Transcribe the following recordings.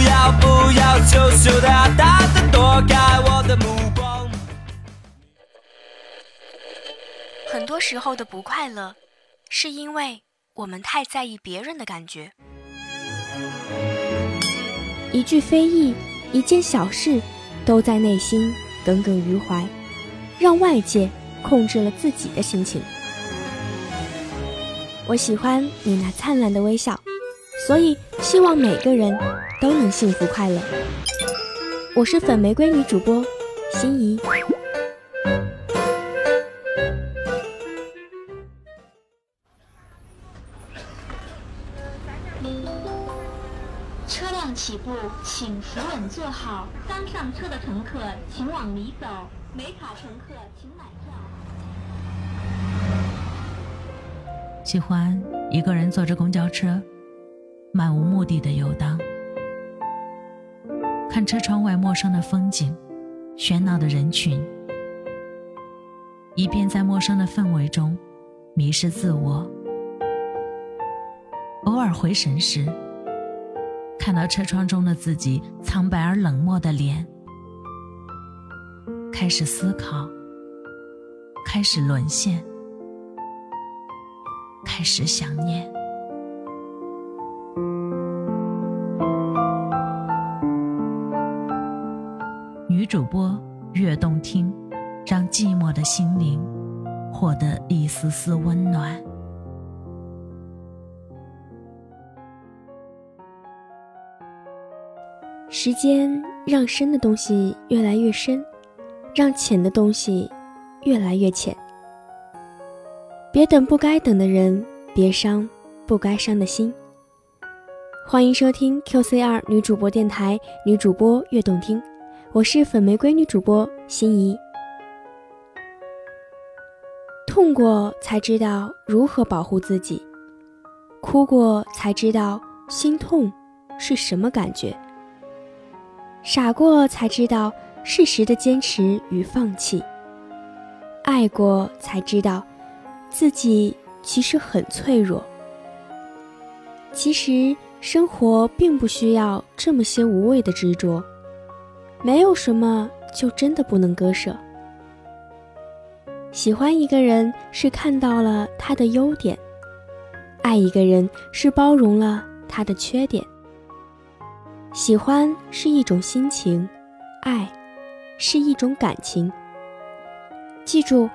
要不要羞羞答答的躲开我的目光。很多时候的不快乐，是因为我们太在意别人的感觉。一句非议，一件小事，都在内心耿耿于怀，让外界控制了自己的心情。我喜欢你那灿烂的微笑，所以希望每个人都能幸福快乐。我是粉玫瑰女主播心怡。车辆起步，请扶稳坐好。刚上车的乘客请往里走，没卡乘客请买票。喜欢一个人坐着公交车，漫无目的的游荡，看车窗外陌生的风景，喧闹的人群，一边在陌生的氛围中迷失自我。偶尔回神时，看到车窗中的自己苍白而冷漠的脸，开始思考，开始沦陷。开始想念。主播越动听，让寂寞的心灵获得一丝丝温暖。时间让深的东西越来越深，让浅的东西越来越浅。别等不该等的人，别伤不该伤的心。欢迎收听 QCR 女主播电台，女主播越动听，我是粉玫瑰女主播心怡。痛过才知道如何保护自己，哭过才知道心痛是什么感觉，傻过才知道适时的坚持与放弃，爱过才知道。自己其实很脆弱。其实生活并不需要这么些无谓的执着，没有什么就真的不能割舍。喜欢一个人是看到了他的优点，爱一个人是包容了他的缺点。喜欢是一种心情，爱是一种感情。记住，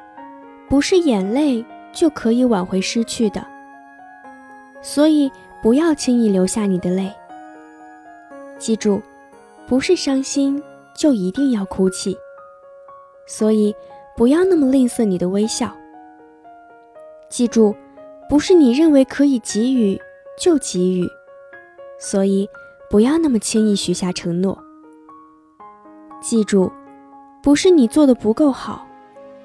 不是眼泪。就可以挽回失去的，所以不要轻易流下你的泪。记住，不是伤心就一定要哭泣，所以不要那么吝啬你的微笑。记住，不是你认为可以给予就给予，所以不要那么轻易许下承诺。记住，不是你做的不够好，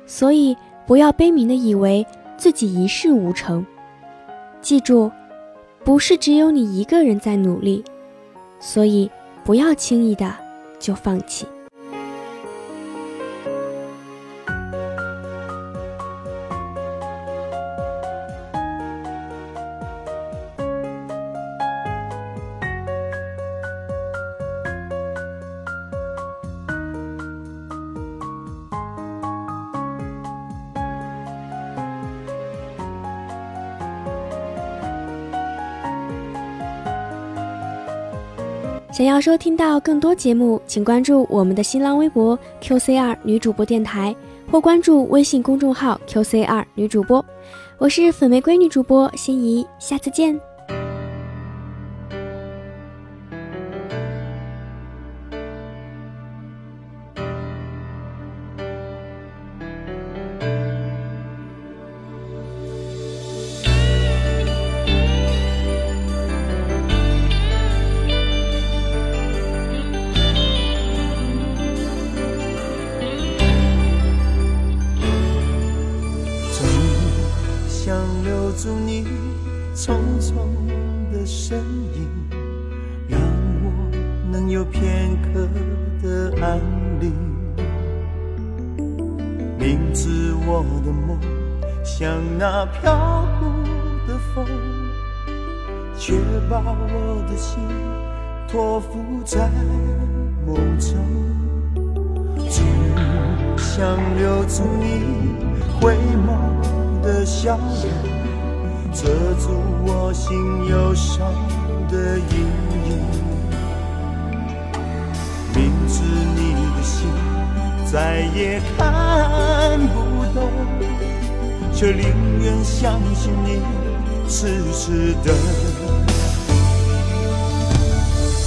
所以不要悲悯的以为。自己一事无成，记住，不是只有你一个人在努力，所以不要轻易的就放弃。想要收听到更多节目，请关注我们的新浪微博 QCR 女主播电台，或关注微信公众号 QCR 女主播。我是粉玫瑰女主播心怡，下次见。片刻的安宁。明知我的梦像那飘忽的风，却把我的心托付在梦中。只想留住你回眸的笑容，遮住我心忧伤的阴影。再也看不懂，却宁愿相信你痴痴的。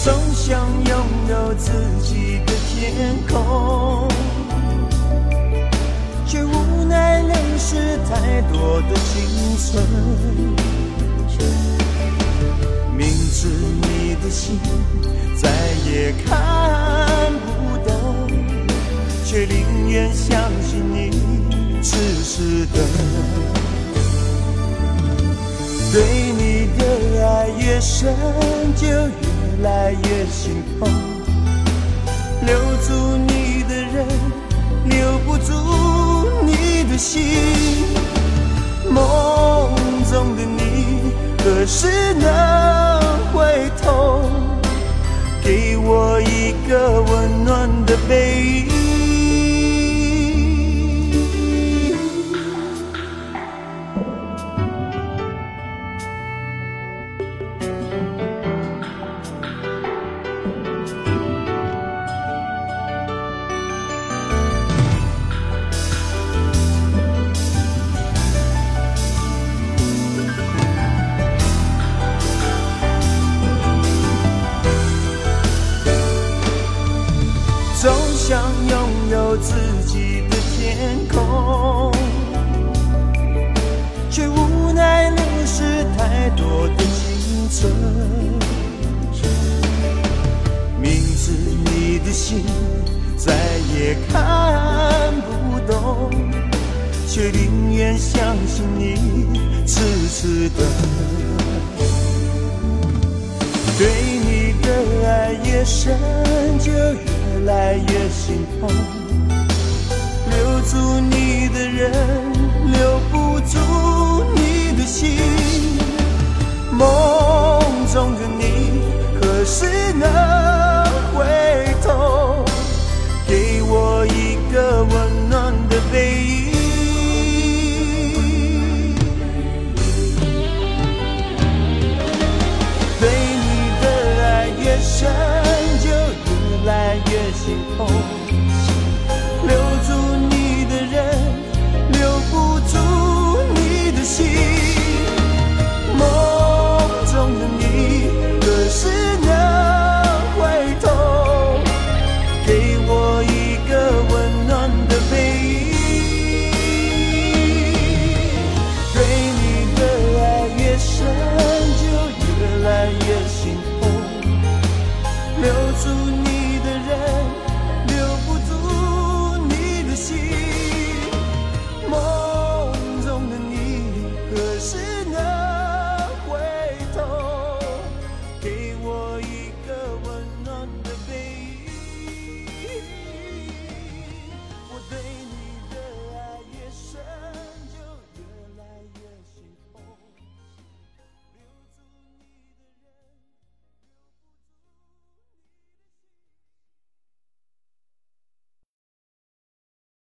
总想拥有自己的天空，却无奈流失太多的青春。明知你的心再也看不，却宁愿相信你痴痴的。对你的爱越深，就越来越心痛。留住你的人，留不住你的心。梦中的你，何时能回头，给我一个温暖的背影？拥有自己的天空，却无奈流失太多的青春。明知你的心再也看不懂，却宁愿相信你痴痴的。对你的爱越深，就越越来越心痛。留住你的人，留不